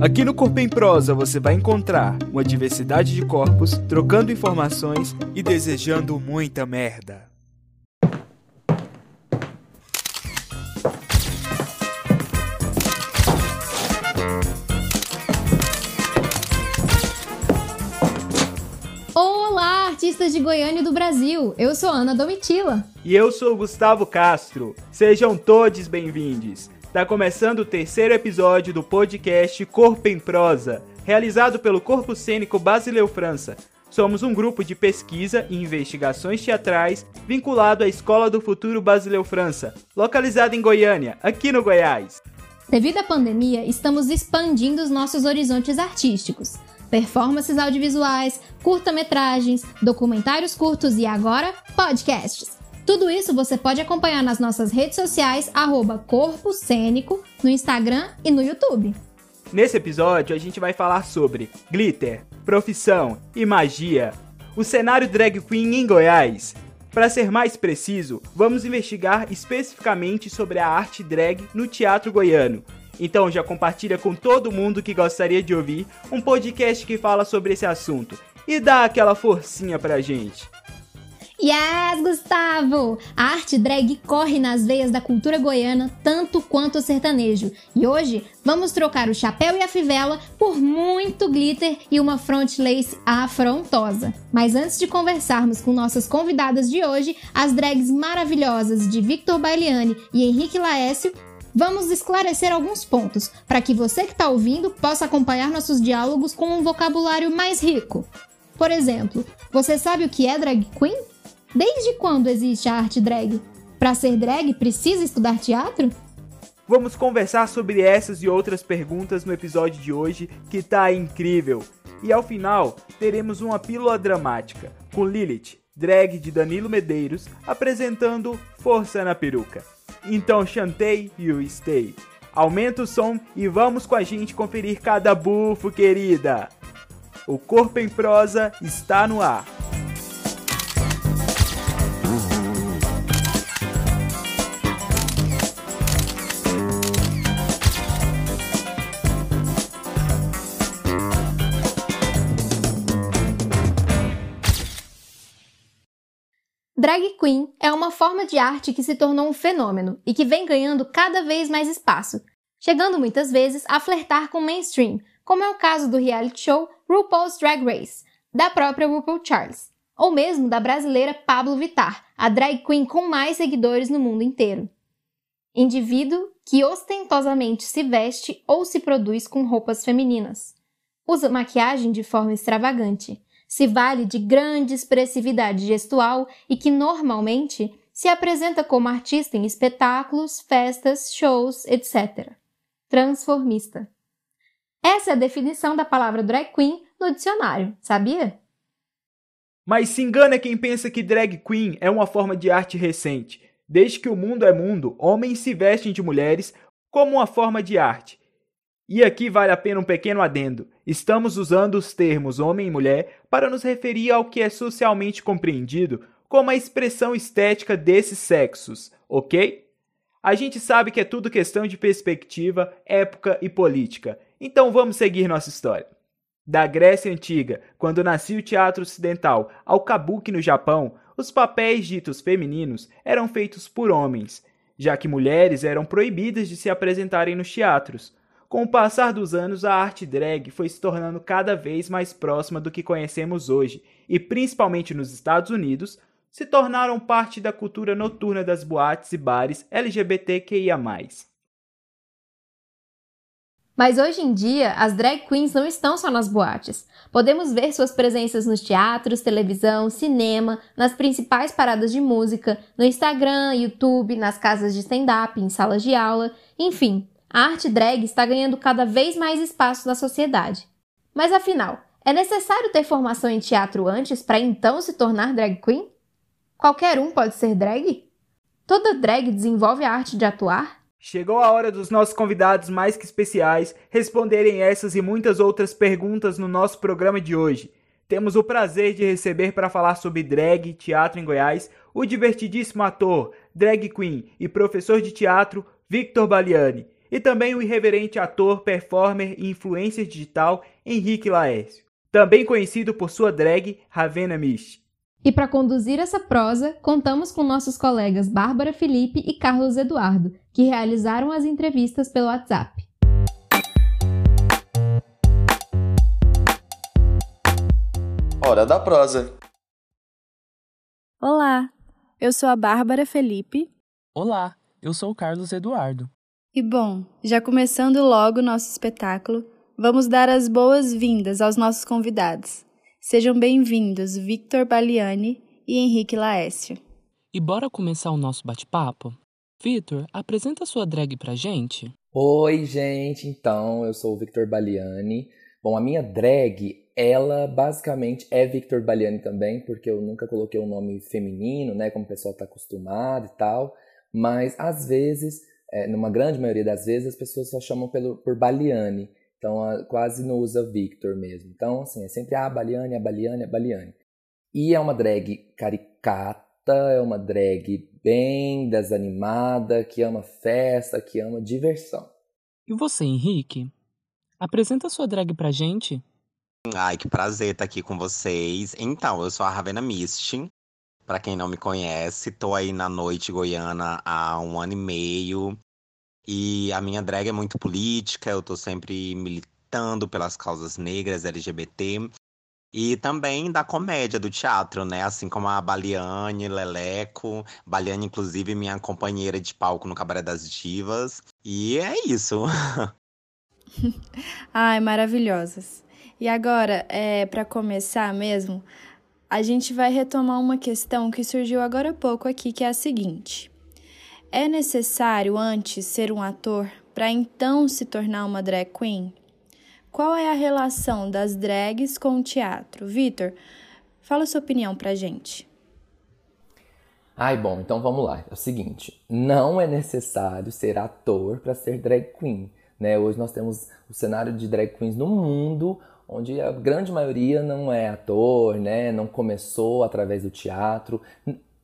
Aqui no Corpo em Prosa você vai encontrar uma diversidade de corpos, trocando informações e desejando muita merda. Olá, artistas de Goiânia e do Brasil. Eu sou Ana Domitila. E eu sou Gustavo Castro. Sejam todos bem-vindos. Está começando o terceiro episódio do podcast Corpo em Prosa, realizado pelo Corpo Cênico Basileu França. Somos um grupo de pesquisa e investigações teatrais vinculado à Escola do Futuro Basileu França, localizada em Goiânia, aqui no Goiás. Devido à pandemia, estamos expandindo os nossos horizontes artísticos. Performances audiovisuais, curta-metragens, documentários curtos e agora podcasts. Tudo isso você pode acompanhar nas nossas redes sociais, arroba Corpo Cênico, no Instagram e no YouTube. Nesse episódio, a gente vai falar sobre glitter, profissão e magia, o cenário drag queen em Goiás. Para ser mais preciso, vamos investigar especificamente sobre a arte drag no teatro goiano. Então já compartilha com todo mundo que gostaria de ouvir um podcast que fala sobre esse assunto e dá aquela forcinha pra gente. Yes, Gustavo! A arte drag corre nas veias da cultura goiana tanto quanto o sertanejo. E hoje vamos trocar o chapéu e a fivela por muito glitter e uma front lace afrontosa. Mas antes de conversarmos com nossas convidadas de hoje, as drags maravilhosas de Victor Bailiani e Henrique Laécio, vamos esclarecer alguns pontos para que você que está ouvindo possa acompanhar nossos diálogos com um vocabulário mais rico. Por exemplo, você sabe o que é drag queen? Desde quando existe a arte drag? Para ser drag, precisa estudar teatro? Vamos conversar sobre essas e outras perguntas no episódio de hoje, que tá incrível. E ao final, teremos uma pílula dramática, com Lilith, drag de Danilo Medeiros, apresentando Força na Peruca. Então chantei you stay. Aumenta o som e vamos com a gente conferir cada bufo, querida. O Corpo em Prosa está no ar. Drag queen é uma forma de arte que se tornou um fenômeno e que vem ganhando cada vez mais espaço, chegando muitas vezes a flertar com mainstream, como é o caso do reality show RuPaul's Drag Race, da própria RuPaul Charles, ou mesmo da brasileira Pablo Vittar, a drag queen com mais seguidores no mundo inteiro. Indivíduo que ostentosamente se veste ou se produz com roupas femininas. Usa maquiagem de forma extravagante se vale de grande expressividade gestual e que normalmente se apresenta como artista em espetáculos, festas, shows, etc. Transformista. Essa é a definição da palavra drag queen no dicionário, sabia? Mas se engana quem pensa que drag queen é uma forma de arte recente. Desde que o mundo é mundo, homens se vestem de mulheres como uma forma de arte. E aqui vale a pena um pequeno adendo. Estamos usando os termos homem e mulher para nos referir ao que é socialmente compreendido como a expressão estética desses sexos, ok? A gente sabe que é tudo questão de perspectiva, época e política, então vamos seguir nossa história. Da Grécia Antiga, quando nascia o teatro ocidental, ao Kabuki no Japão, os papéis ditos femininos eram feitos por homens, já que mulheres eram proibidas de se apresentarem nos teatros. Com o passar dos anos, a arte drag foi se tornando cada vez mais próxima do que conhecemos hoje, e principalmente nos Estados Unidos, se tornaram parte da cultura noturna das boates e bares LGBTQIA. Mas hoje em dia, as drag queens não estão só nas boates. Podemos ver suas presenças nos teatros, televisão, cinema, nas principais paradas de música, no Instagram, YouTube, nas casas de stand-up, em salas de aula, enfim, a arte drag está ganhando cada vez mais espaço na sociedade. Mas afinal, é necessário ter formação em teatro antes para então se tornar drag queen? Qualquer um pode ser drag? Toda drag desenvolve a arte de atuar? Chegou a hora dos nossos convidados mais que especiais responderem essas e muitas outras perguntas no nosso programa de hoje. Temos o prazer de receber para falar sobre drag, teatro em Goiás, o divertidíssimo ator, drag queen e professor de teatro Victor Baliani e também o irreverente ator, performer e influencer digital Henrique Laércio, também conhecido por sua drag Ravena Mist. E para conduzir essa prosa, contamos com nossos colegas Bárbara Felipe e Carlos Eduardo, que realizaram as entrevistas pelo WhatsApp. Hora da prosa. Olá, eu sou a Bárbara Felipe. Olá, eu sou o Carlos Eduardo. E bom, já começando logo nosso espetáculo, vamos dar as boas-vindas aos nossos convidados. Sejam bem-vindos Victor Baliani e Henrique Laécio. E bora começar o nosso bate-papo? Victor, apresenta sua drag pra gente. Oi, gente. Então, eu sou o Victor Baliani. Bom, a minha drag, ela basicamente é Victor Baliani também, porque eu nunca coloquei um nome feminino, né, como o pessoal tá acostumado e tal. Mas às vezes é, numa grande maioria das vezes, as pessoas só chamam pelo, por Baliane. Então, a, quase não usa Victor mesmo. Então, assim, é sempre a ah, Baliane, a Baliane, a Baliane. E é uma drag caricata, é uma drag bem desanimada, que ama festa, que ama diversão. E você, Henrique? Apresenta sua drag pra gente. Ai, que prazer estar aqui com vocês. Então, eu sou a Ravena Mist, para quem não me conhece, tô aí na noite goiana há um ano e meio. E a minha drag é muito política, eu tô sempre militando pelas causas negras, LGBT. E também da comédia, do teatro, né? Assim como a Baliane, Leleco. Baliane, inclusive, minha companheira de palco no Cabaré das Divas. E é isso. Ai, maravilhosas. E agora, é, para começar mesmo, a gente vai retomar uma questão que surgiu agora há pouco aqui, que é a seguinte: é necessário antes ser um ator para então se tornar uma drag queen? Qual é a relação das drags com o teatro? Vitor, fala sua opinião pra gente. Ai, bom, então vamos lá. É o seguinte, não é necessário ser ator para ser drag queen, né? Hoje nós temos o cenário de drag queens no mundo onde a grande maioria não é ator, né? Não começou através do teatro.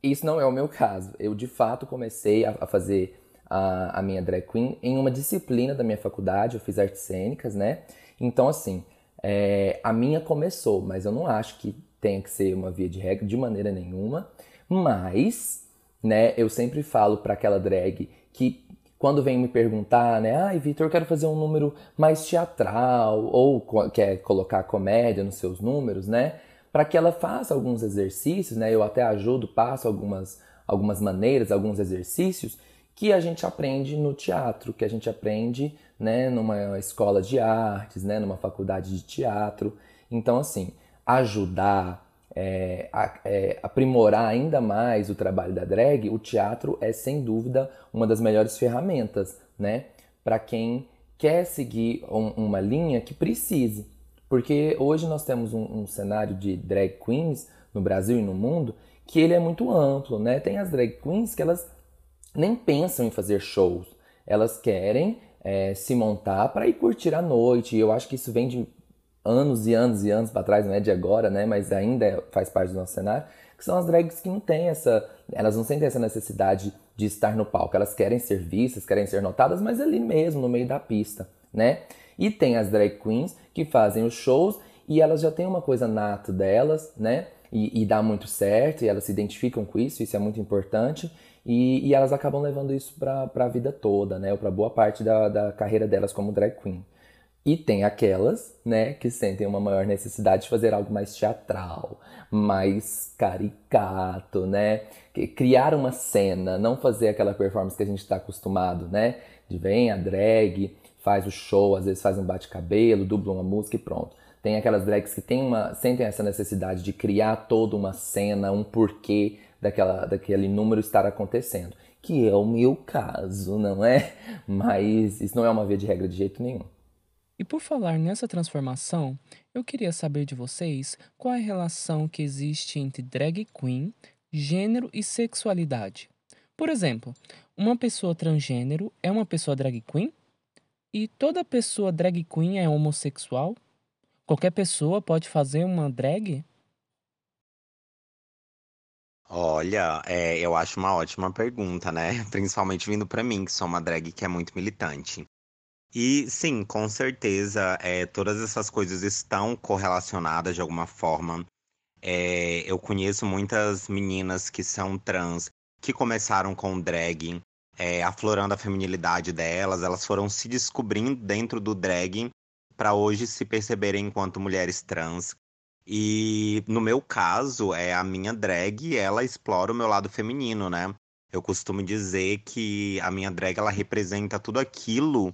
Isso não é o meu caso. Eu de fato comecei a, a fazer a, a, minha drag queen em uma disciplina da minha faculdade. Eu fiz artes cênicas, né? Então assim, é, a minha começou, mas eu não acho que tenha que ser uma via de regra de maneira nenhuma. Mas, né? Eu sempre falo para aquela drag que quando vem me perguntar, né, ai, Vitor, eu quero fazer um número mais teatral, ou quer colocar comédia nos seus números, né, para que ela faça alguns exercícios, né, eu até ajudo, passo algumas, algumas maneiras, alguns exercícios que a gente aprende no teatro, que a gente aprende, né, numa escola de artes, né, numa faculdade de teatro. Então, assim, ajudar, é, é, aprimorar ainda mais o trabalho da drag, o teatro é sem dúvida uma das melhores ferramentas, né? Para quem quer seguir um, uma linha que precise. Porque hoje nós temos um, um, cenário de drag queens no Brasil e no mundo que ele é muito amplo, né? Tem as drag queens que elas nem pensam em fazer shows, elas querem é, se montar para ir curtir a noite. E eu acho que isso vem de anos e anos e anos para trás, não é de agora, né? Mas ainda é, faz parte do nosso cenário, que são as drags que não têm essa. Elas não sentem essa necessidade de estar no palco. Elas querem ser vistas, querem ser notadas, mas ali mesmo, no meio da pista, né? E tem as drag queens que fazem os shows e elas já têm uma coisa nata delas, né? E, e dá muito certo, e elas se identificam com isso, isso é muito importante. E, e elas acabam levando isso para a vida toda, né? Ou para boa parte da, da carreira delas como drag queen. E tem aquelas, né, que sentem uma maior necessidade de fazer algo mais teatral, mais caricato, né? Criar uma cena, não fazer aquela performance que a gente está acostumado, né? De vem a drag, faz o show, às vezes faz um bate-cabelo, dubla uma música e pronto. Tem aquelas drags que tem uma, sentem essa necessidade de criar toda uma cena, um porquê daquela, daquele número estar acontecendo. Que é o meu caso, não é? Mas isso não é uma via de regra de jeito nenhum. E por falar nessa transformação, eu queria saber de vocês qual é a relação que existe entre drag queen, gênero e sexualidade. Por exemplo, uma pessoa transgênero é uma pessoa drag queen? E toda pessoa drag queen é homossexual? Qualquer pessoa pode fazer uma drag? Olha, é, eu acho uma ótima pergunta, né? Principalmente vindo para mim, que sou uma drag que é muito militante. E sim, com certeza, é, todas essas coisas estão correlacionadas de alguma forma. É, eu conheço muitas meninas que são trans, que começaram com drag, é, aflorando a feminilidade delas, elas foram se descobrindo dentro do drag para hoje se perceberem enquanto mulheres trans. E no meu caso, é a minha drag, ela explora o meu lado feminino, né? Eu costumo dizer que a minha drag ela representa tudo aquilo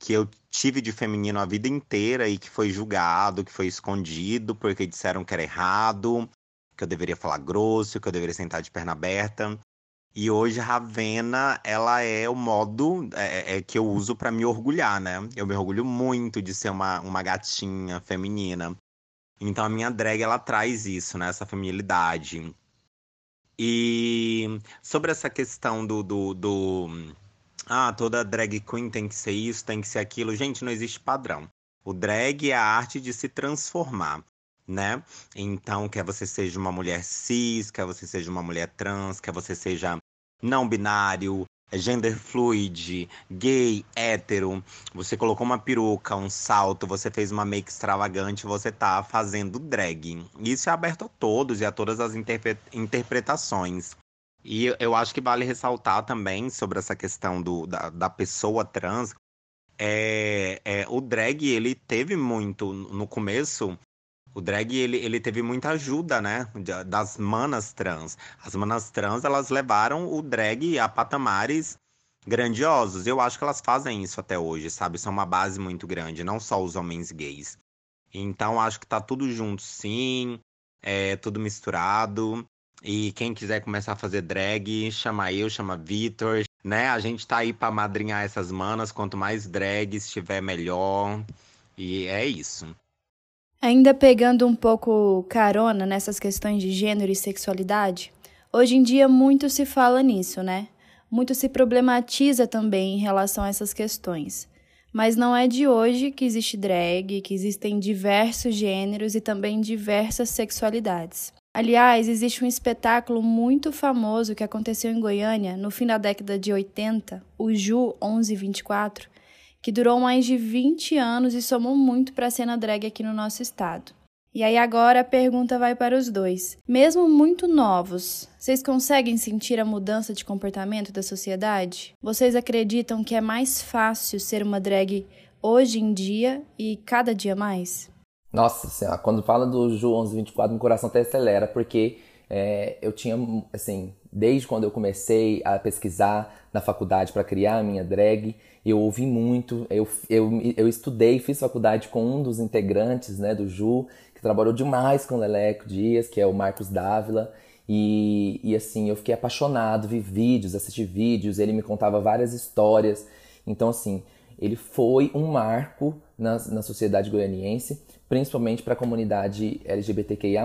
que eu tive de feminino a vida inteira e que foi julgado, que foi escondido porque disseram que era errado, que eu deveria falar grosso, que eu deveria sentar de perna aberta. E hoje Ravena, ela é o modo é, é que eu uso para me orgulhar, né? Eu me orgulho muito de ser uma, uma gatinha feminina. Então a minha drag, ela traz isso, né? Essa feminilidade. E sobre essa questão do, do, do ah, toda drag queen tem que ser isso, tem que ser aquilo. Gente, não existe padrão. O drag é a arte de se transformar, né? Então, quer você seja uma mulher cis, quer você seja uma mulher trans, quer você seja não binário, gender fluid, gay, hétero, você colocou uma peruca, um salto, você fez uma make extravagante, você tá fazendo drag. Isso é aberto a todos e a todas as interpre interpretações. E eu acho que vale ressaltar também sobre essa questão do, da, da pessoa trans. É, é, o drag, ele teve muito, no começo, o drag, ele, ele teve muita ajuda, né, das manas trans. As manas trans, elas levaram o drag a patamares grandiosos. Eu acho que elas fazem isso até hoje, sabe? São uma base muito grande, não só os homens gays. Então, acho que tá tudo junto, sim. É tudo misturado. E quem quiser começar a fazer drag, chama eu, chama Vitor, né? A gente tá aí para madrinhar essas manas, quanto mais drags tiver melhor. E é isso. Ainda pegando um pouco carona nessas questões de gênero e sexualidade, hoje em dia muito se fala nisso, né? Muito se problematiza também em relação a essas questões. Mas não é de hoje que existe drag, que existem diversos gêneros e também diversas sexualidades. Aliás, existe um espetáculo muito famoso que aconteceu em Goiânia no fim da década de 80, o Ju 1124, que durou mais de 20 anos e somou muito para a cena drag aqui no nosso estado. E aí agora a pergunta vai para os dois. Mesmo muito novos, vocês conseguem sentir a mudança de comportamento da sociedade? Vocês acreditam que é mais fácil ser uma drag hoje em dia e cada dia mais? Nossa senhora, quando fala do Ju 1124, meu coração até acelera, porque é, eu tinha, assim, desde quando eu comecei a pesquisar na faculdade para criar a minha drag, eu ouvi muito, eu, eu, eu estudei, fiz faculdade com um dos integrantes né, do Ju, que trabalhou demais com o Leleco Dias, que é o Marcos Dávila, e, e assim, eu fiquei apaixonado, vi vídeos, assisti vídeos, ele me contava várias histórias, então assim, ele foi um marco na, na sociedade goianiense, principalmente para a comunidade LGBTQIA+,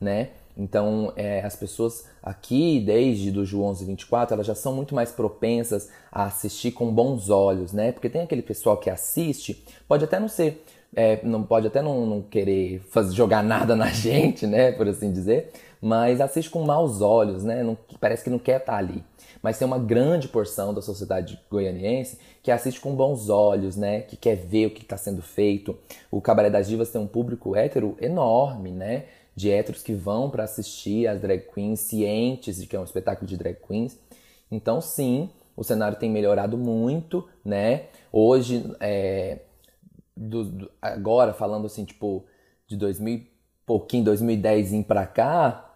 né? Então, é, as pessoas aqui, desde do Ju 1124, elas já são muito mais propensas a assistir com bons olhos, né? Porque tem aquele pessoal que assiste, pode até não ser, é, não pode até não, não querer fazer, jogar nada na gente, né? Por assim dizer, mas assiste com maus olhos, né? Não, parece que não quer estar tá ali mas tem uma grande porção da sociedade goianiense que assiste com bons olhos, né? Que quer ver o que está sendo feito. O Cabaré das Divas tem um público hétero enorme, né? De héteros que vão para assistir as drag queens, cientes de que é um espetáculo de drag queens. Então, sim, o cenário tem melhorado muito, né? Hoje, é, do, do, agora falando assim, tipo, de 2000 pouquinho, 2010 para cá,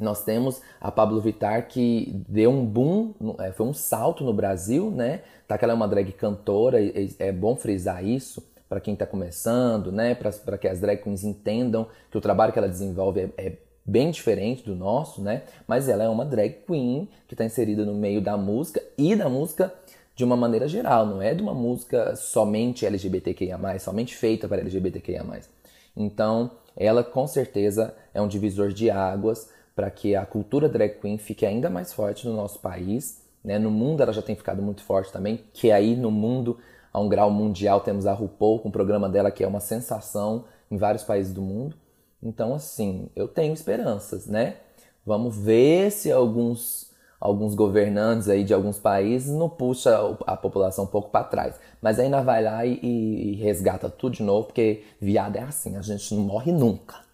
nós temos a Pablo Vittar que deu um boom, é, foi um salto no Brasil, né? Tá que ela é uma drag cantora, é bom frisar isso para quem está começando, né? Para que as drag queens entendam que o trabalho que ela desenvolve é, é bem diferente do nosso, né? Mas ela é uma drag queen que está inserida no meio da música e da música de uma maneira geral, não é de uma música somente LGBTQIA+, somente feita para LGBTQIA+. Então, ela com certeza é um divisor de águas para que a cultura drag queen fique ainda mais forte no nosso país. Né? No mundo ela já tem ficado muito forte também, que aí no mundo, a um grau mundial, temos a RuPaul com o programa dela que é uma sensação em vários países do mundo. Então, assim, eu tenho esperanças, né? Vamos ver se alguns, alguns governantes aí de alguns países não puxa a população um pouco para trás. Mas ainda vai lá e, e, resgata tudo de novo, porque viado é assim, a gente não morre nunca.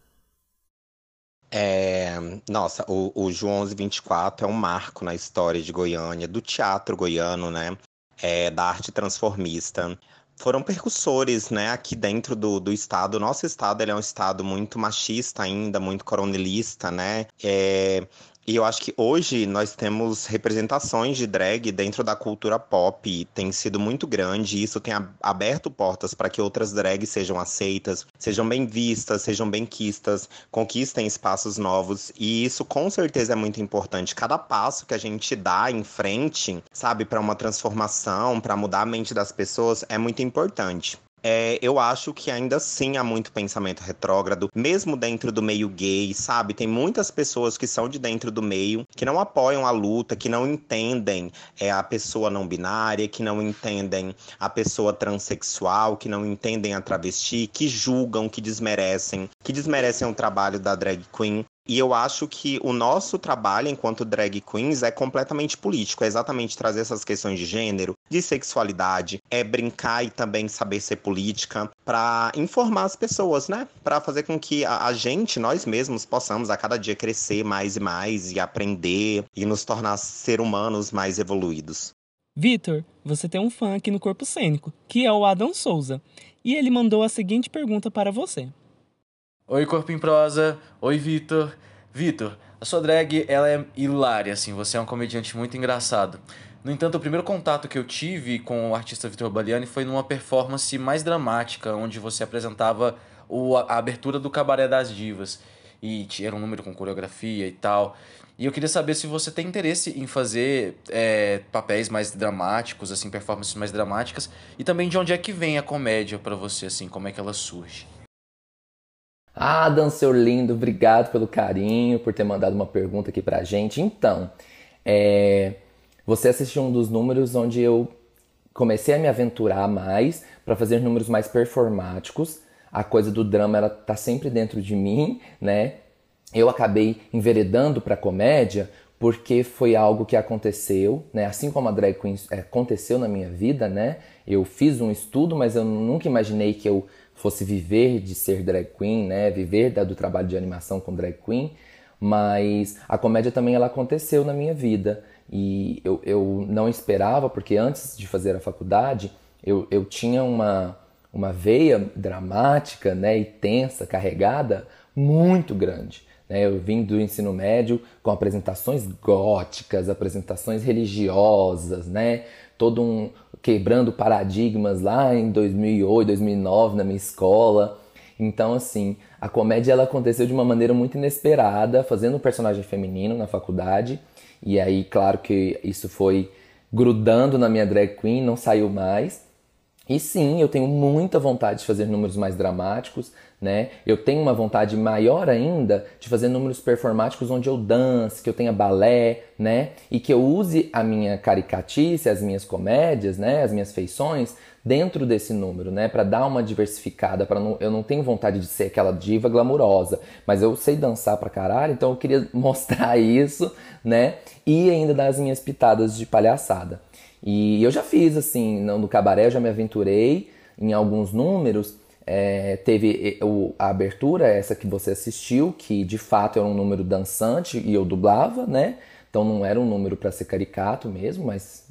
É, nossa, o, o João 1124 é um marco na história de Goiânia, do teatro goiano, né? É, da arte transformista foram percussores, né, aqui dentro do, do estado. Nosso estado ele é um estado muito machista ainda, muito coronelista, né? É, e eu acho que hoje nós temos representações de drag dentro da cultura pop, tem sido muito grande, e isso tem aberto portas para que outras drags sejam aceitas, sejam bem vistas, sejam bem quistas, conquistem espaços novos, e isso com certeza é muito importante. Cada passo que a gente dá em frente, sabe, para uma transformação, para mudar a mente das pessoas, é muito importante. É, eu acho que ainda assim há muito pensamento retrógrado, mesmo dentro do meio gay, sabe? Tem muitas pessoas que são de dentro do meio que não apoiam a luta, que não entendem é, a pessoa não binária, que não entendem a pessoa transexual, que não entendem a travesti, que julgam, que desmerecem, que desmerecem o trabalho da drag queen. E eu acho que o nosso trabalho enquanto drag queens é completamente político, é exatamente trazer essas questões de gênero, de sexualidade, é brincar e também saber ser política para informar as pessoas, né? Para fazer com que a, a, gente, nós mesmos, possamos a cada dia crescer mais e mais e aprender e nos tornar ser humanos mais evoluídos. Vitor, você tem um fã aqui no Corpo Cênico, que é o Adam Souza, e ele mandou a seguinte pergunta para você. Oi, Corpo em Prosa. Oi, Vitor. Vitor, a sua drag ela é hilária, assim, você é um comediante muito engraçado. No entanto, o primeiro contato que eu tive com o artista Vitor Baliani foi numa performance mais dramática, onde você apresentava o, a abertura do Cabaré das Divas. E era um número com coreografia e tal. E eu queria saber se você tem interesse em fazer é, papéis mais dramáticos, assim, performances mais dramáticas. E também de onde é que vem a comédia para você, assim, como é que ela surge. Ah, Dan, seu lindo, obrigado pelo carinho, por ter mandado uma pergunta aqui pra gente. Então, é, você assistiu um dos números onde eu comecei a me aventurar mais para fazer números mais performáticos. A coisa do drama ela tá sempre dentro de mim, né? Eu acabei enveredando para comédia porque foi algo que aconteceu, né? Assim como a drag queen é, aconteceu na minha vida, né? Eu fiz um estudo, mas eu nunca imaginei que eu fosse viver de ser drag queen, né? Viver do trabalho de animação com drag queen. Mas a comédia também ela aconteceu na minha vida e eu, eu não esperava porque antes de fazer a faculdade eu, eu tinha uma, uma veia dramática, né? E tensa, carregada muito grande. Né? Eu vim do ensino médio com apresentações góticas, apresentações religiosas, né? Todo um, quebrando paradigmas lá em 2008, 2009 na minha escola. Então, assim, a comédia ela aconteceu de uma maneira muito inesperada, fazendo um personagem feminino na faculdade. E aí, claro que isso foi grudando na minha drag queen, não saiu mais. E sim, eu tenho muita vontade de fazer números mais dramáticos, né? Eu tenho uma vontade maior ainda de fazer números performáticos onde eu dance, que eu tenha balé, né? E que eu use a minha caricatice, as minhas comédias, né? As minhas feições dentro desse número, né? Para dar uma diversificada, para eu não tenho vontade de ser aquela diva glamurosa, mas eu sei dançar pra caralho, então eu queria mostrar isso, né? E ainda dar as minhas pitadas de palhaçada. E eu já fiz assim, no cabaré eu já me aventurei em alguns números é, teve a abertura, essa que você assistiu, que de fato era um número dançante e eu dublava, né? Então não era um número para ser caricato mesmo, mas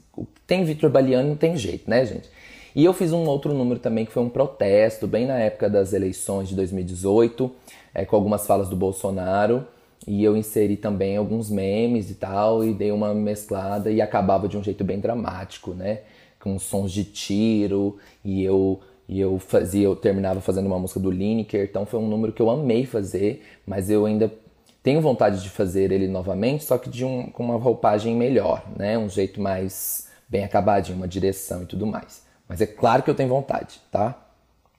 tem Vitor Baliani não tem jeito, né, gente? E eu fiz um outro número também que foi um protesto, bem na época das eleições de 2018, é, com algumas falas do Bolsonaro. E eu inseri também alguns memes e tal, e dei uma mesclada e acabava de um jeito bem dramático, né? Com sons de tiro, e eu e eu fazia, eu terminava fazendo uma música do Lineker, então foi um número que eu amei fazer, mas eu ainda tenho vontade de fazer ele novamente, só que de um, com uma roupagem melhor, né? Um jeito mais bem acabadinho, uma direção e tudo mais. Mas é claro que eu tenho vontade, tá?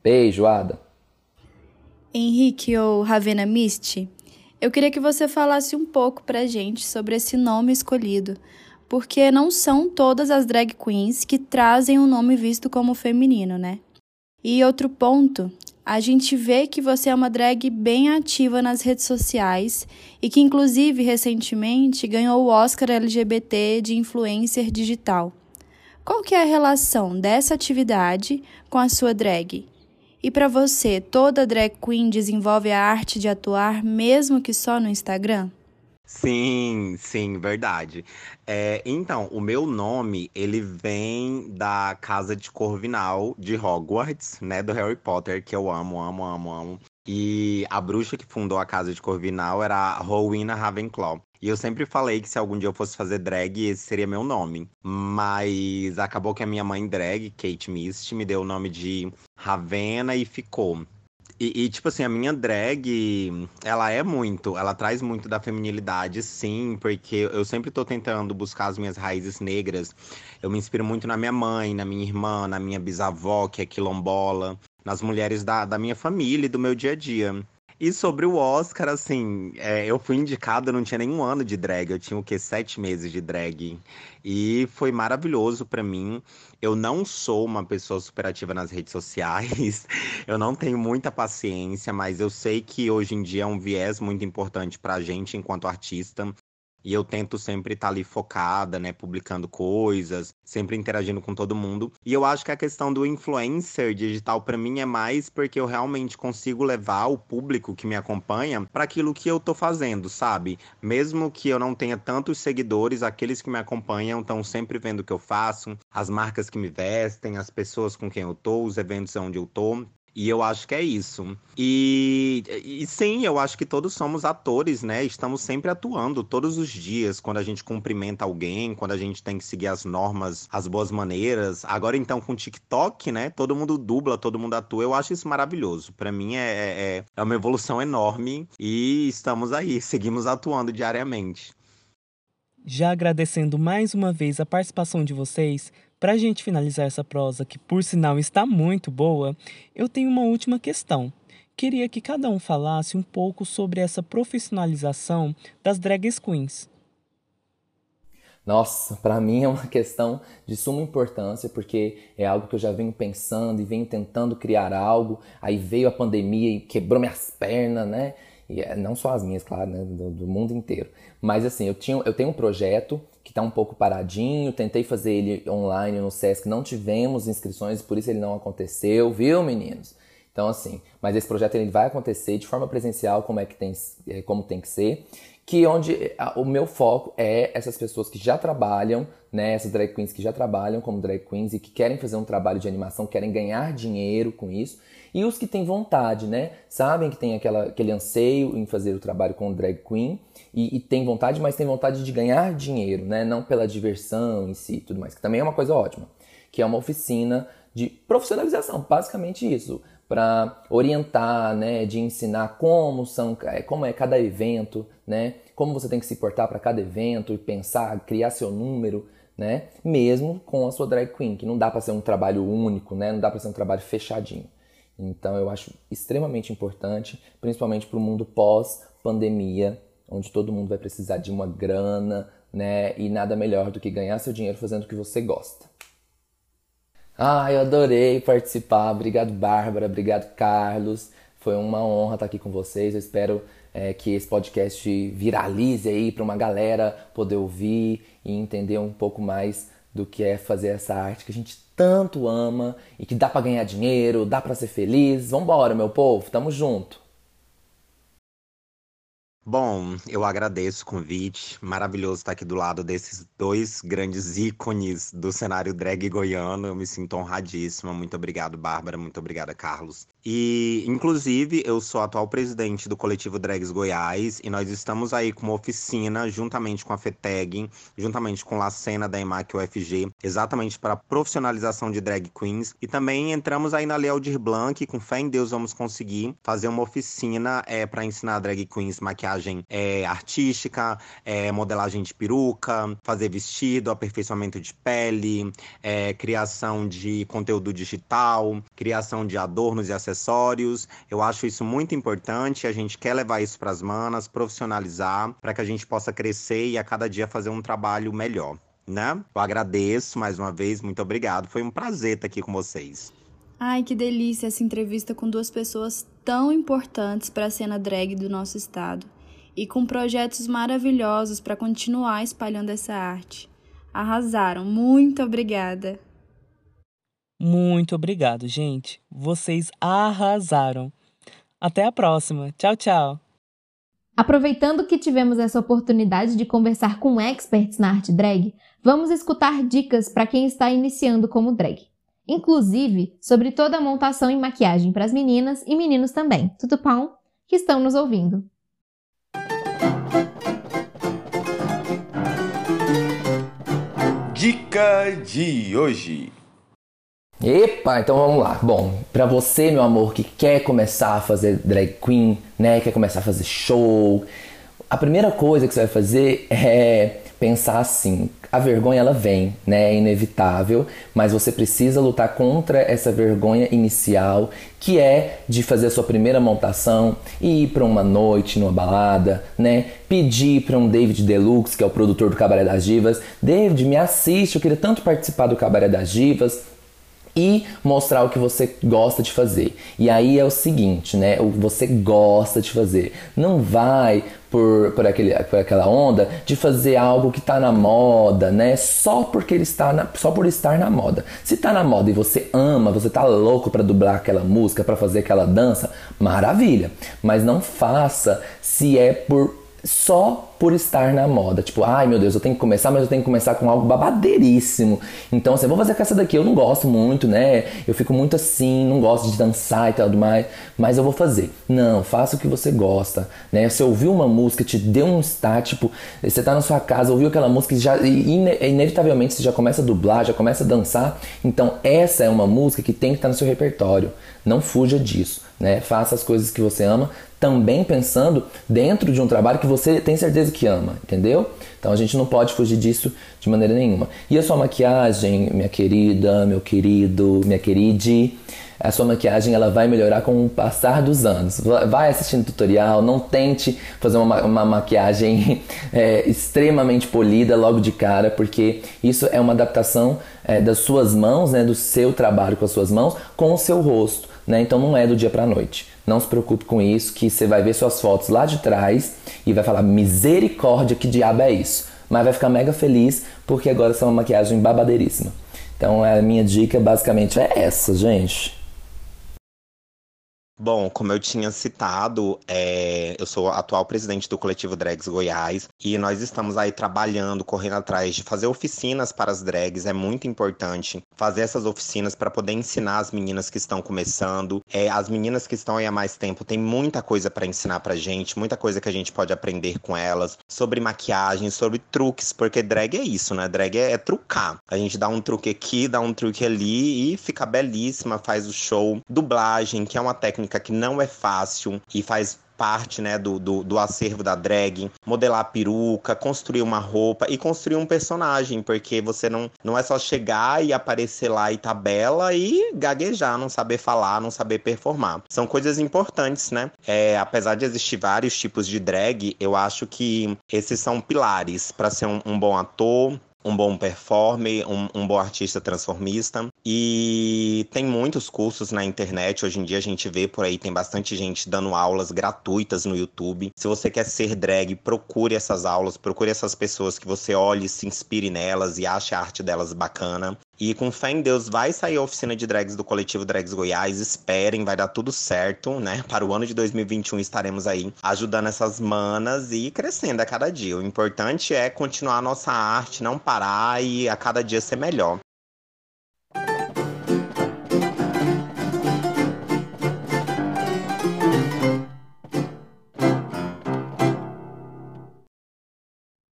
Beijo, Ada. Henrique ou Ravena Misty, eu queria que você falasse um pouco pra gente sobre esse nome escolhido, porque não são todas as drag queens que trazem um nome visto como feminino, né? E outro ponto a gente vê que você é uma drag bem ativa nas redes sociais e que, inclusive, recentemente ganhou o Oscar LGBT de influencer digital. Qual que é a relação dessa atividade com a sua drag? E para você, toda drag queen desenvolve a arte de atuar mesmo que só no Instagram? Sim, sim, verdade. É, então, o meu nome, ele vem da casa de Corvinal de Hogwarts, né, do Harry Potter, que eu amo, amo, amo, amo. E a bruxa que fundou a casa de Corvinal era Rowena Ravenclaw. E eu sempre falei que se algum dia eu fosse fazer drag, esse seria meu nome. Mas acabou que a minha mãe drag, Kate Mist, me deu o nome de Ravena e ficou. E, e, tipo assim, a minha drag, ela é muito, ela traz muito da feminilidade, sim, porque eu sempre tô tentando buscar as minhas raízes negras. Eu me inspiro muito na minha mãe, na minha irmã, na minha bisavó, que é quilombola, nas mulheres da, da minha família e do meu dia a dia. E sobre o Oscar, assim, é, eu fui indicada, eu não tinha nenhum ano de drag, eu tinha o quê? Sete meses de drag. E foi maravilhoso para mim. Eu não sou uma pessoa superativa nas redes sociais, eu não tenho muita paciência, mas eu sei que hoje em dia é um viés muito importante pra gente enquanto artista. E eu tento sempre estar tá ali focada, né? Publicando coisas, sempre interagindo com todo mundo. E eu acho que a questão do influencer digital para mim é mais porque eu realmente consigo levar o público que me acompanha para aquilo que eu tô fazendo, sabe? Mesmo que eu não tenha tantos seguidores, aqueles que me acompanham estão sempre vendo o que eu faço, as marcas que me vestem, as pessoas com quem eu tô, os eventos onde eu tô. E eu acho que é isso. E, e sim, eu acho que todos somos atores, né? Estamos sempre atuando todos os dias, quando a gente cumprimenta alguém, quando a gente tem que seguir as normas, as boas maneiras. Agora, então, com o TikTok, né? Todo mundo dubla, todo mundo atua. Eu acho isso maravilhoso. Para mim é, é, é uma evolução enorme e estamos aí, seguimos atuando diariamente. Já agradecendo mais uma vez a participação de vocês, para a gente finalizar essa prosa, que por sinal está muito boa, eu tenho uma última questão. Queria que cada um falasse um pouco sobre essa profissionalização das drag queens. Nossa, para mim é uma questão de suma importância, porque é algo que eu já venho pensando e venho tentando criar algo. Aí veio a pandemia e quebrou minhas pernas, né? E é, não só as minhas, claro, né? Do, do mundo inteiro. Mas assim, eu, tinha, eu tenho um projeto que está um pouco paradinho. Tentei fazer ele online no SESC, não tivemos inscrições, por isso ele não aconteceu, viu, meninos? Então, assim, mas esse projeto ele vai acontecer de forma presencial, como é que tem, é, como tem que ser. Que onde a, o meu foco é essas pessoas que já trabalham, né? Essas drag queens que já trabalham como drag queens e que querem fazer um trabalho de animação, querem ganhar dinheiro com isso. E os que têm vontade, né? Sabem que tem aquela, aquele anseio em fazer o trabalho com drag queen e, e tem vontade, mas tem vontade de ganhar dinheiro, né? Não pela diversão em si e tudo mais, que também é uma coisa ótima. Que é uma oficina de profissionalização, basicamente isso, para orientar, né, de ensinar como são, é, como é cada evento, né, como você tem que se portar para cada evento e pensar, criar seu número, né, mesmo com a sua drag queen, que não dá para ser um trabalho único, né, não dá para ser um trabalho fechadinho. Então eu acho extremamente importante, principalmente para o mundo pós-pandemia, onde todo mundo vai precisar de uma grana, né? E nada melhor do que ganhar seu dinheiro fazendo o que você gosta. Ah, eu adorei participar. Obrigado, Bárbara. Obrigado, Carlos. Foi uma honra estar aqui com vocês. Eu espero é, que esse podcast viralize aí para uma galera poder ouvir e entender um pouco mais do que é fazer essa arte que a gente tanto ama e que dá para ganhar dinheiro, dá para ser feliz. Vambora, meu povo, tamo junto. Bom, eu agradeço o convite. Maravilhoso estar aqui do lado desses dois grandes ícones do cenário drag goiano. Eu me sinto honradíssima. Muito obrigado, Bárbara. Muito obrigada, Carlos. E, inclusive, eu sou atual presidente do coletivo Drags Goiás e nós estamos aí com uma oficina, juntamente com a FETEG, juntamente com a Cena da EMAC UFG, exatamente para profissionalização de drag queens. E também entramos aí na Lei Aldir Blanc, com fé em Deus vamos conseguir fazer uma oficina é, para ensinar drag queens maquiagem é, artística, é, modelagem de peruca, fazer vestido, aperfeiçoamento de pele, criação de conteúdo digital, criação de adornos e acessórios acessórios. Eu acho isso muito importante. A gente quer levar isso para as manas, profissionalizar, para que a gente possa crescer e a cada dia fazer um trabalho melhor. Né? Eu agradeço mais uma vez, muito obrigado. Foi um prazer estar aqui com vocês. Ai, que delícia essa entrevista com duas pessoas tão importantes para a cena drag do nosso estado e com projetos maravilhosos para continuar espalhando essa arte. Arrasaram. Muito obrigada. Muito obrigado, gente. Vocês arrasaram. Até a próxima. Tchau, tchau. Aproveitando que tivemos essa oportunidade de conversar com experts na arte drag, vamos escutar dicas para quem está iniciando como drag. Inclusive sobre toda a montação e maquiagem para as meninas e meninos também, tudo pão, que estão nos ouvindo. Dica de hoje. Epa, então vamos lá. Bom, para você, meu amor, que quer começar a fazer drag queen, né, quer começar a fazer show, a primeira coisa que você vai fazer é pensar assim: a vergonha ela vem, né? É inevitável, mas você precisa lutar contra essa vergonha inicial, que é de fazer a sua primeira montação e ir para uma noite numa balada, né? Pedir para um David Deluxe, que é o produtor do Cabaré das Divas, David, me assiste, eu queria tanto participar do Cabaré das Divas e mostrar o que você gosta de fazer. E aí é o seguinte, né? O que você gosta de fazer. Não vai por, por, aquele, por aquela onda de fazer algo que está na moda, né? Só porque ele está na, só por estar na moda. Se está na moda e você ama, você tá louco para dublar aquela música, para fazer aquela dança, maravilha. Mas não faça se é por só por estar na moda. Tipo, ai meu Deus, eu tenho que começar, mas eu tenho que começar com algo babadeiríssimo. Então, assim, eu vou fazer com essa daqui, eu não gosto muito, né? Eu fico muito assim, não gosto de dançar e tudo mais, mas eu vou fazer. Não, faça o que você gosta, né? Você ouviu uma música, te deu um start, tipo, você tá na sua casa, ouviu aquela música e já ine inevitavelmente você já começa a dublar, já começa a dançar. Então, essa é uma música que tem que estar no seu repertório. Não fuja disso, né? Faça as coisas que você ama, também pensando dentro de um trabalho que você tem certeza que ama, entendeu? Então a gente não pode fugir disso de maneira nenhuma. E a sua maquiagem, minha querida, meu querido, minha queride, a sua maquiagem ela vai melhorar com o passar dos anos. Vai assistindo tutorial, não tente fazer uma, uma maquiagem é, extremamente polida logo de cara, porque isso é uma adaptação é, das suas mãos, né, do seu trabalho com as suas mãos, com o seu rosto. Né? Então não é do dia para noite. Não se preocupe com isso, que você vai ver suas fotos lá de trás e vai falar misericórdia, que diabo é isso? Mas vai ficar mega feliz porque agora essa é uma maquiagem babadeiríssima. Então a minha dica basicamente é essa, gente. Bom, como eu tinha citado, é, eu sou atual presidente do coletivo Drags Goiás e nós estamos aí trabalhando, correndo atrás de fazer oficinas para as drags. É muito importante fazer essas oficinas para poder ensinar as meninas que estão começando. É, as meninas que estão aí há mais tempo têm muita coisa para ensinar para gente, muita coisa que a gente pode aprender com elas sobre maquiagem, sobre truques, porque drag é isso, né? Drag é, é trucar. A gente dá um truque aqui, dá um truque ali e fica belíssima, faz o show. Dublagem, que é uma técnica técnica que não é fácil e faz parte né, do, do, do, acervo da drag, modelar a peruca, construir uma roupa e construir um personagem, porque você não, não é só chegar e aparecer lá e tabela e gaguejar, não saber falar, não saber performar. São coisas importantes, né? É, apesar de existir vários tipos de drag, eu acho que esses são pilares para ser um, um bom ator, um bom performer, um, um, bom artista transformista. E tem muitos cursos na internet. Hoje em dia a gente vê por aí, tem bastante gente dando aulas gratuitas no YouTube. Se você quer ser drag, procure essas aulas, procure essas pessoas que você olhe, se inspire nelas e ache a arte delas bacana. E com fé em Deus vai sair a oficina de drags do coletivo Drags Goiás. Esperem, vai dar tudo certo, né? Para o ano de 2021 estaremos aí ajudando essas manas e crescendo a cada dia. O importante é continuar a nossa arte, não parar e a cada dia ser melhor.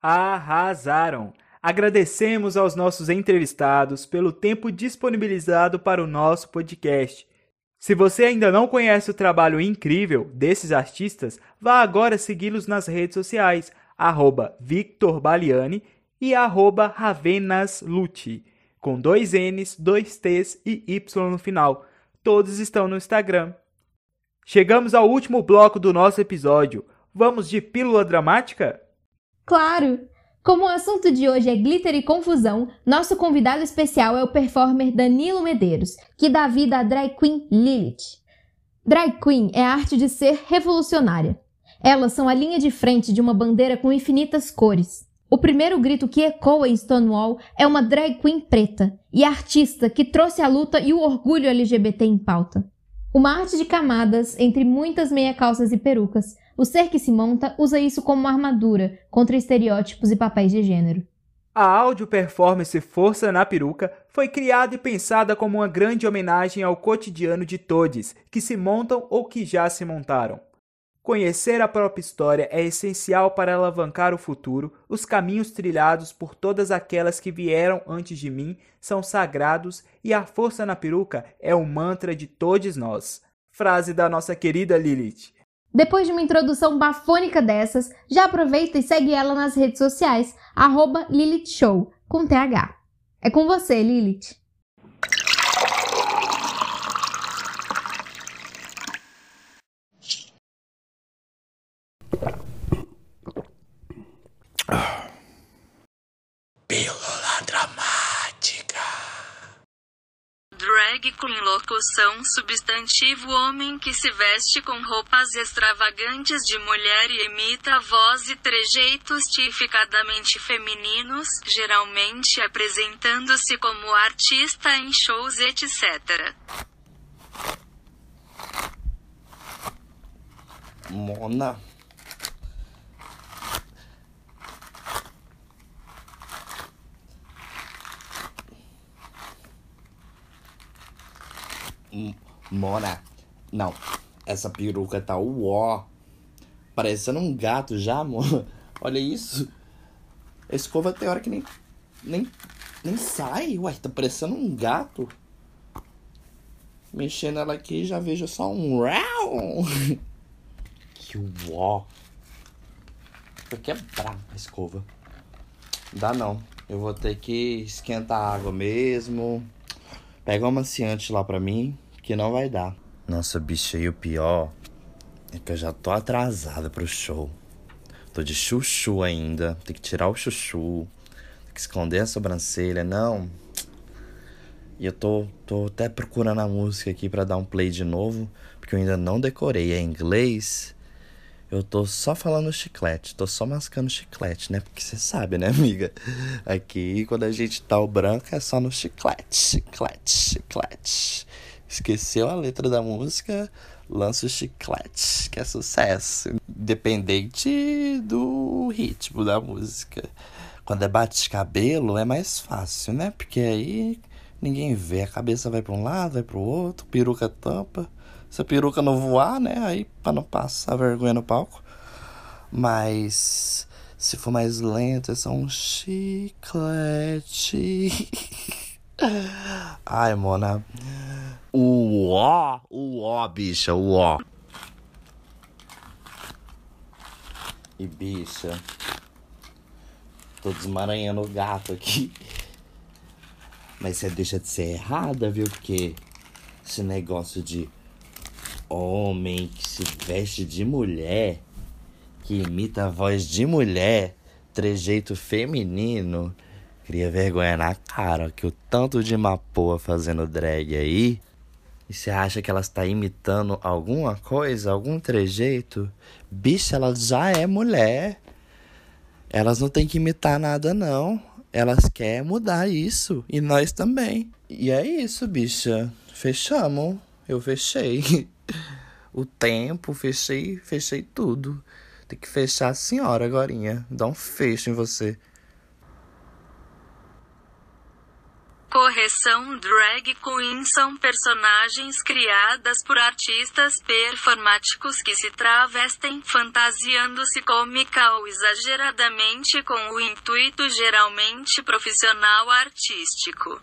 Arrasaram! Agradecemos aos nossos entrevistados pelo tempo disponibilizado para o nosso podcast. Se você ainda não conhece o trabalho incrível desses artistas, vá agora segui-los nas redes sociais, arroba Victor Baliani e arroba Ravenasluti, com dois N's, dois T's e Y no final. Todos estão no Instagram. Chegamos ao último bloco do nosso episódio. Vamos de pílula dramática? Claro! Como o assunto de hoje é glitter e confusão, nosso convidado especial é o performer Danilo Medeiros, que dá vida à drag queen Lilith. Drag queen é a arte de ser revolucionária. Elas são a linha de frente de uma bandeira com infinitas cores. O primeiro grito que ecoa em Stonewall é uma drag queen preta e artista que trouxe a luta e o orgulho LGBT em pauta. Uma arte de camadas entre muitas meia-calças e perucas, o ser que se monta usa isso como uma armadura contra estereótipos e papéis de gênero. A áudio performance Força na Peruca foi criada e pensada como uma grande homenagem ao cotidiano de todos que se montam ou que já se montaram. Conhecer a própria história é essencial para alavancar o futuro. Os caminhos trilhados por todas aquelas que vieram antes de mim são sagrados e a força na peruca é o mantra de todos nós. Frase da nossa querida Lilith. Depois de uma introdução bafônica dessas, já aproveita e segue ela nas redes sociais, arroba Lilith Show, com TH. É com você, Lilith. Drag queen locução substantivo homem que se veste com roupas extravagantes de mulher e imita voz e trejeitos tipificadamente femininos, geralmente apresentando-se como artista em shows etc. Mona. Mona. Não. Essa peruca tá uó. Parecendo um gato já, amor. Olha isso. A escova tem hora que nem. Nem. Nem sai. Ué, tá parecendo um gato. Mexendo ela aqui já vejo só um. Que uó. Vou quebrar a escova. Dá não. Eu vou ter que esquentar a água mesmo. Pega um amaciante lá pra mim, que não vai dar. Nossa, bicho, e o pior é que eu já tô atrasada pro show. Tô de chuchu ainda. Tem que tirar o chuchu. Tem que esconder a sobrancelha. Não. E eu tô, tô até procurando a música aqui pra dar um play de novo. Porque eu ainda não decorei. É inglês. Eu tô só falando chiclete, tô só mascando chiclete, né? Porque você sabe, né, amiga? Aqui, quando a gente tá o branco, é só no chiclete, chiclete, chiclete. Esqueceu a letra da música, lança o chiclete, que é sucesso. Independente do ritmo da música. Quando é bate-cabelo, é mais fácil, né? Porque aí ninguém vê, a cabeça vai pra um lado, vai pro outro, peruca tampa. Se a peruca não voar, né? Aí pra não passar vergonha no palco. Mas se for mais lento, é só um chiclete. Ai, Mona. O ó, o ó, bicha, o ó. E bicha. Tô desmaranhando o gato aqui. Mas você deixa de ser errada, viu? Porque esse negócio de homem que se veste de mulher, que imita a voz de mulher, trejeito feminino, cria vergonha na cara que o tanto de mapoa fazendo drag aí. E você acha que ela está imitando alguma coisa, algum trejeito? Bicha, ela já é mulher. Elas não têm que imitar nada, não. Elas querem mudar isso. E nós também. E é isso, bicha. Fechamos. Eu fechei. o tempo, fechei, fechei tudo. Tem que fechar a senhora agorinha. Dá um fecho em você. Correção Drag queens são personagens criadas por artistas performáticos que se travestem fantasiando-se cômica ou exageradamente com o intuito geralmente profissional artístico.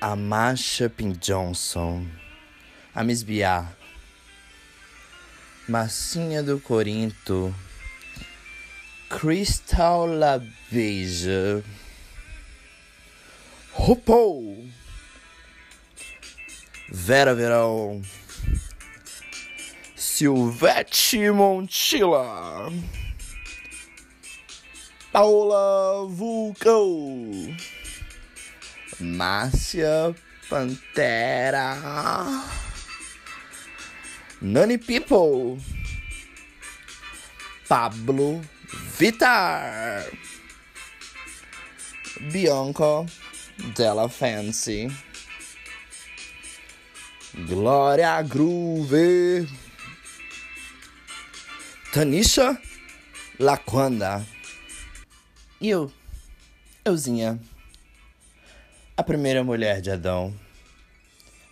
A Marsha P. Johnson a me esbiar. Massinha do Corinto, Crystal La Beija, RuPaul, Vera Verão, Silvete Montilla, Paula Vulcão, Márcia Pantera, Nani People, Pablo Vitar, Bianca Della Fancy, Glória Groove, Tanisha Laquanda. E eu, euzinha, a primeira mulher de Adão,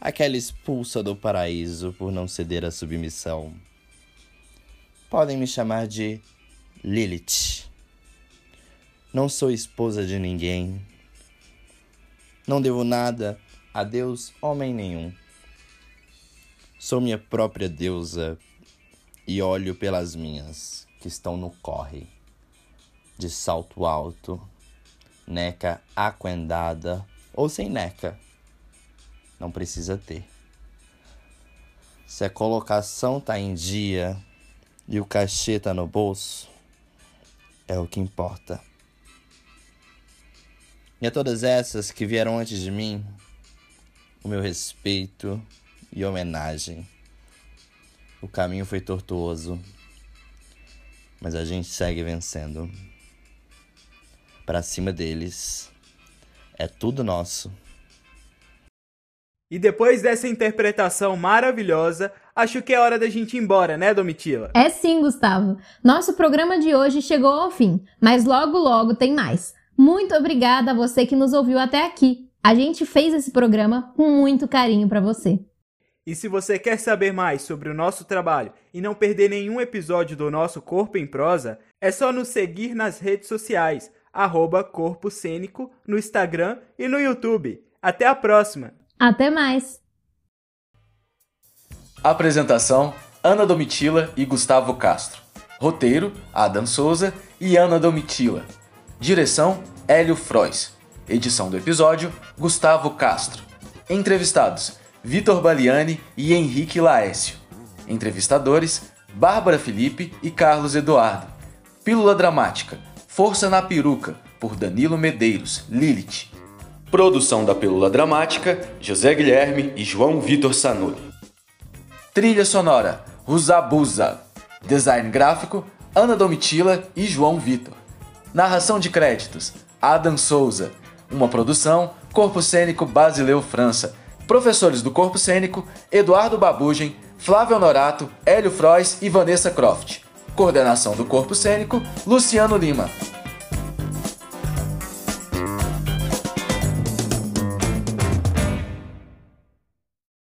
aquela expulsa do paraíso por não ceder à submissão. Podem me chamar de Lilith. Não sou esposa de ninguém. Não devo nada a Deus, homem nenhum. Sou minha própria deusa e olho pelas minhas que estão no corre, de salto alto, neca aquendada ou sem neca. Não precisa ter. Se a colocação tá em dia e o cachê tá no bolso, é o que importa. E a todas essas que vieram antes de mim, o meu respeito e homenagem. O caminho foi tortuoso, mas a gente segue vencendo. Para cima deles, é tudo nosso. E depois dessa interpretação maravilhosa, acho que é hora da gente ir embora, né, Domitila? É sim, Gustavo. Nosso programa de hoje chegou ao fim, mas logo logo tem mais. Muito obrigada a você que nos ouviu até aqui. A gente fez esse programa com muito carinho para você. E se você quer saber mais sobre o nosso trabalho e não perder nenhum episódio do nosso Corpo em Prosa, é só nos seguir nas redes sociais, arroba Corpo Cênico, no Instagram e no YouTube. Até a próxima! Até mais! Apresentação: Ana Domitila e Gustavo Castro. Roteiro: Adam Souza e Ana Domitila. Direção: Hélio Frois. Edição do episódio: Gustavo Castro. Entrevistados: Vitor Baliani e Henrique Laécio. Entrevistadores: Bárbara Felipe e Carlos Eduardo. Pílula Dramática: Força na Peruca, por Danilo Medeiros, Lilith. Produção da Pílula Dramática: José Guilherme e João Vitor Sanoli. Trilha sonora: Ruzabuza. Design gráfico: Ana Domitila e João Vitor. Narração de créditos: Adam Souza. Uma produção: Corpo Cênico Basileu França. Professores do Corpo Cênico: Eduardo Babugem, Flávio Honorato, Hélio Frois e Vanessa Croft. Coordenação do Corpo Cênico: Luciano Lima.